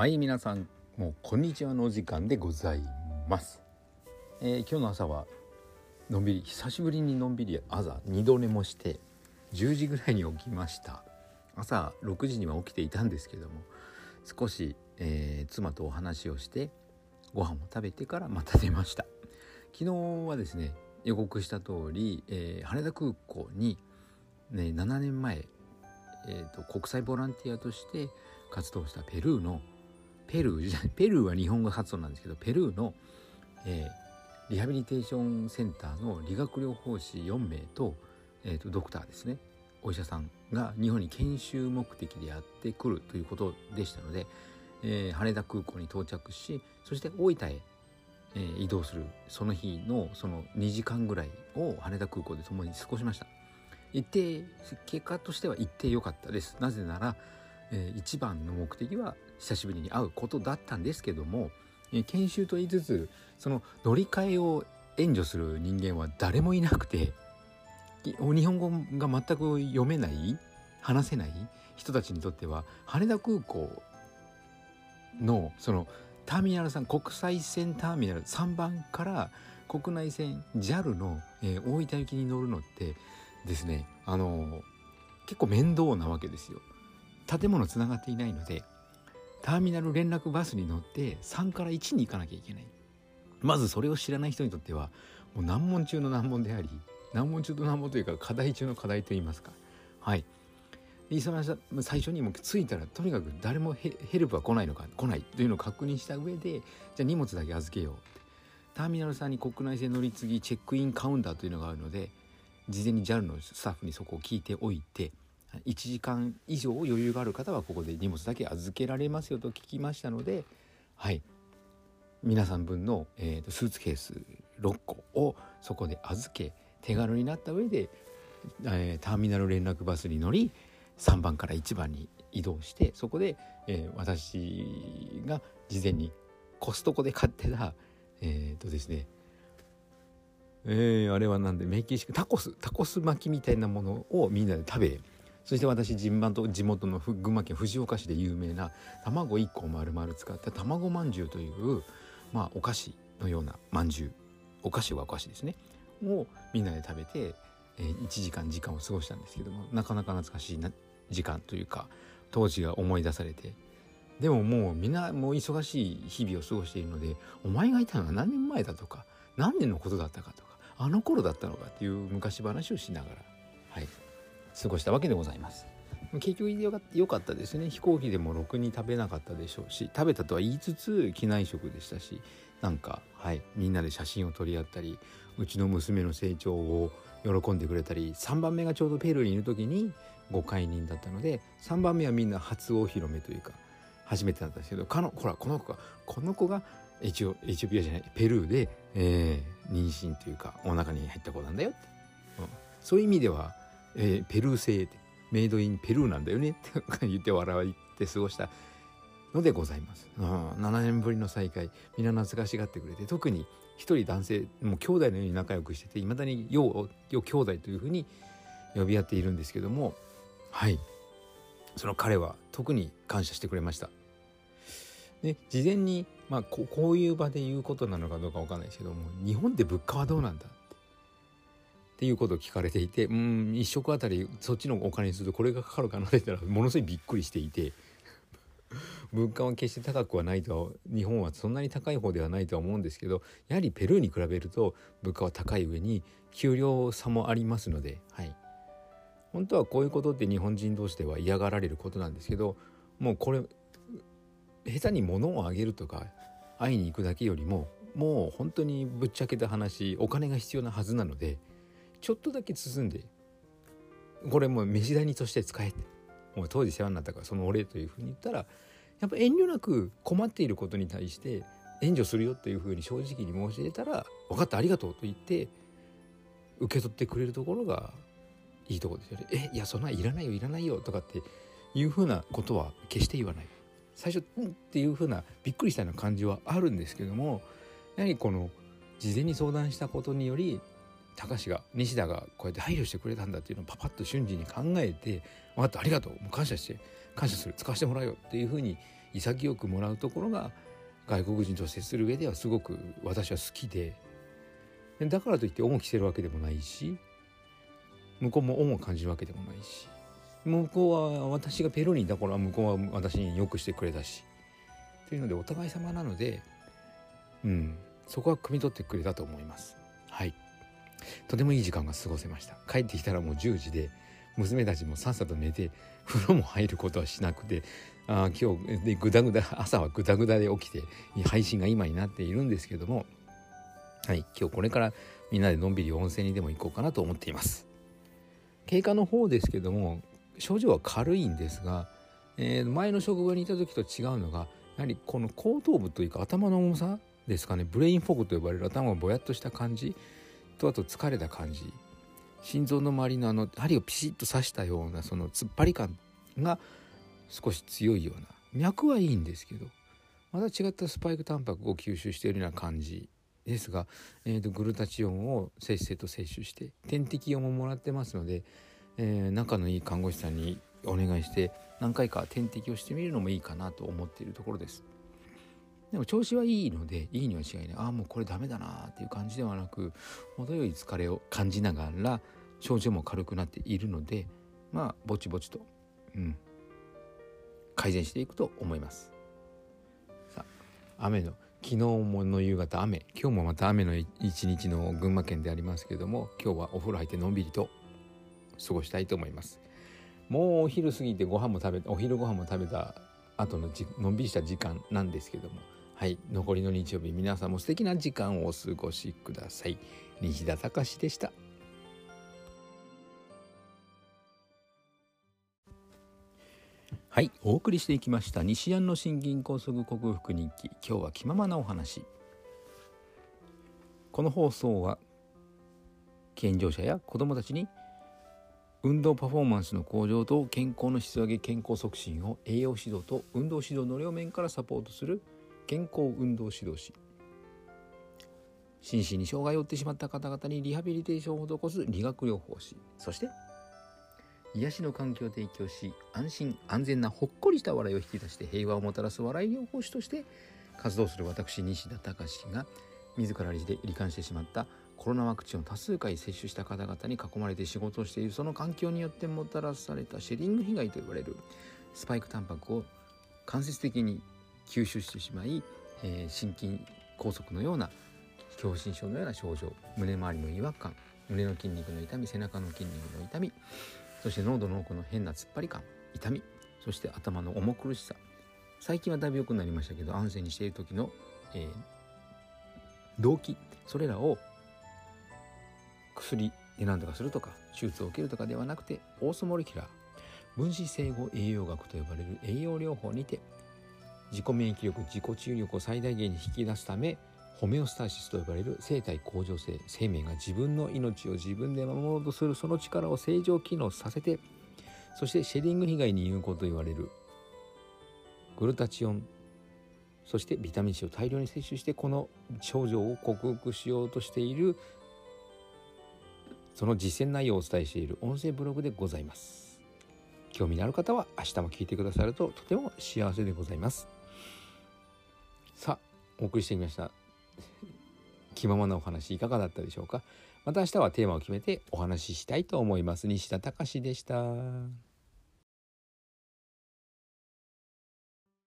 はい皆さんもうこんにちはのお時間でございます、えー、今日の朝はのんびり久しぶりにのんびり朝二度寝もして10時ぐらいに起きました。朝6時には起きていたんですけども少し、えー、妻とお話をしてご飯を食べてからまた出ました。昨日はですね予告した通り、えー、羽田空港に、ね、7年前、えーと、国際ボランティアとして活動したペルーのペルーじゃペルーは日本語発音なんですけどペルーの、えー、リハビリテーションセンターの理学療法士4名と,、えーと、ドクターですね。お医者さんが日本に研修目的でやってくるということでしたので、えー、羽田空港に到着しそして大分へえー、移動するその日のその2時間ぐらいを羽田空港で共に過ごしました。一定結果としては一定良かったです。なぜなら、えー、一番の目的は久しぶりに会うことだったんですけども、研修と言いつつその乗り換えを援助する人間は誰もいなくて日本語が全く読めない話せない人たちにとっては羽田空港のそのターミナル3国際線ターミナル3番から国内線 JAL の、えー、大分行きに乗るのってですねあのー、結構面倒なわけですよ。建物つながっていないのでターミナル連絡バスに乗って3から1に行かなきゃいけない。まずそれを知らない人にとってはもう難問中の難問であり難問中の難問というか課題中の課題といいますか。はい。最初にも着いたらとにかく誰もヘルプは来ないのか来ないというのを確認した上でじゃあ荷物だけ預けようターミナルさんに国内線乗り継ぎチェックインカウンターというのがあるので事前に JAL のスタッフにそこを聞いておいて1時間以上余裕がある方はここで荷物だけ預けられますよと聞きましたのではい。皆さん分の、えーと、スーツケース6個をそこで預け手軽になった上で、えー、ターミナル連絡バスに乗り3番から1番に移動してそこで、えー、私が事前にコストコで買ってたえっ、ー、とですねえー、あれはなんでメキシコタコスタコス巻きみたいなものをみんなで食べそして私地元地元の群馬県藤岡市で有名な卵1個を丸々使った卵まんじゅうという、まあ、お菓子のようなまんじゅう。お菓子はお菓子ですね。をみんなで食べて、えー、1時間時間を過ごしたんですけどもなかなか懐かしいな時間というか当時が思い出されて。でももうみんなもう忙しい日々を過ごしているのでお前がいたのは何年前だとか何年のことだったかとかあの頃だったのかっていう昔話をしながら。はい。過ごしたわけでございます。結局良かったですね。飛行機でもろくに食べなかったでしょうし食べたとは言いつつ機内食でしたしなんかはいみんなで写真を撮り合ったりうちの娘の成長を喜んでくれたり3番目がちょうどペルーにいる時にご解任だったので3番目はみんな初お披露目というか初めてだったんですけどかのほらこの子がこの子がエチオエチオピアじゃないペルーで、えー、妊娠というかお腹に入った子なんだよって、うん、そういう意味では、えー、ペルー製メイドインペルーなんだよね。っ て言って笑って過ごしたのでございます、うん、7年ぶりの再会。みんな懐かしがってくれて。特に一人男性もう兄弟のように仲良くしてていまだにようよ兄弟というふうに呼び合っているんですけども。はい。その彼は特に感謝してくれました。で事前に、まあ、ここういう場で言うことなのかどうかわかんないですけども日本で物価はどうなんだ？っていうことを聞かれていてうん一食あたりそっちのお金にするとこれがかかるかなって言ったらものすごいびっくりしていて 物価は決して高くはないと日本はそんなに高い方ではないとは思うんですけどやはりペルーに比べると物価は高い上に給料差もありますので、はい、本当はこういうことって日本人同士では嫌がられることなんですけどもうこれ下手に物をあげるとか会いに行くだけよりももう本当にぶっちゃけた話お金が必要なはずなのでちょっとだけ包んでこれもう飯代にとして使えてもう当時世話になったからそのお礼というふうに言ったらやっぱ遠慮なく困っていることに対して援助するよというふうに正直に申し出たら「分かったありがとう」と言って受け取ってくれるところがいいとこですよね。えいやそんないらないよいらないよとかっていうふうなことは決して言わない。最初「うん」っていうふうなびっくりしたような感じはあるんですけどもやはりこの事前に相談したことにより高志が西田がこうやって配慮してくれたんだっていうのをパパッと瞬時に考えて「分かったありがとう。もう感謝して感謝する。使わせてもらうよ」っていうふうに潔くもらうところが外国人と接する上ではすごく私は好きで。だからといって恩を着せるわけでもないし向こうも恩を感じるわけでもないし向こうは私がペルーにいた頃は向こうは私によくしてくれたしというのでお互い様なのでうんそこは汲み取ってくれたと思います。とてもいい時間が過ごせました。帰ってきたらもう10時で娘たちもさっさと寝て風呂も入ることはしなくてあ今日でぐだぐだ朝はぐだぐだで起きて配信が今になっているんですけどもはい今日これからみんなでのんびり温泉にでも行こうかなと思っています。経過の方ですけども症状は軽いんですが、えー、前の職場にいた時と違うのがやはりこの後頭部というか頭の重さですかねブレインフォグと呼ばれる頭がぼやっとした感じとあと疲れた感じ心臓の周りのあの針をピシッと刺したようなその突っ張り感が少し強いような脈はいいんですけどまた違ったスパイクタンパクを吸収しているような感じですが、えーと、グルタチオンをせっせと摂取して点滴用ももらってますので、えー、仲のいい看護師さんにお願いして何回か点滴をしてみるのもいいかなと思っているところです。でも調子はいいのでいいには違いない。ああもうこれダメだなっていう感じではなく程よい疲れを感じながら症状も軽くなっているのでまあぼちぼちと、うん、改善していくと思います。さあ雨の昨日もの夕方雨今日もまた雨の一日の群馬県でありますけれども今日はお風呂入ってのんびりと過ごしたいと思います。もうお昼過ぎてご飯も食べお昼ご飯も食べた後のじのんびりした時間なんですけどもはい。残りの日曜日皆さんも素敵な時間をお過ごしください。西田隆でした。はい。お送りしていきました西安の心筋梗塞克服日記。今日は気ままなお話。この放送は健常者や子どもたちに運動パフォーマンスの向上と健康の質上げ健康促進を栄養指導と運動指導の両面からサポートする健康運動指導士。心身に障害を負ってしまった方々にリハビリテーションを施す理学療法士。そして癒しの環境を提供し安心安全なほっこりした笑いを引き出して平和をもたらす笑い療法士として活動する私西田隆が自ら理で罹患してしまったコロナワクチンを多数回接種した方々に囲まれて仕事をしている。その環境によってもたらされたシェディング被害と呼ばれるスパイクタンパクを間接的に吸収してしまい、えー、心筋梗塞のような狭心症のような症状胸周りの違和感胸の筋肉の痛み背中の筋肉の痛みそして喉の奥の変な突っ張り感痛みそして頭の重苦しさ。最近はだいぶ良くなりましたけど安静にしている時の、えー、動機それらを薬で何とかするとか手術を受けるとかではなくてオーソモリキュラー。分子整合栄養学と呼ばれる栄養療法にて自己免疫力自己治癒力を最大限に引き出すためホメオスタシスと呼ばれる生体向上性生命が自分の命を自分で守ろうとするその力を正常機能させてそしてシェディング被害に有効と言われるグルタチオンそしてビタミン C を大量に摂取してこの症状を克服しようとしているその実践内容をお伝えしている音声ブログでございます。興味のある方は明日も聞いてくださるととても幸せでございます。さあお送りしてみました。気ままなお話いかがだったでしょうか？また明日はテーマを決めてお話ししたいと思います。西田隆でした。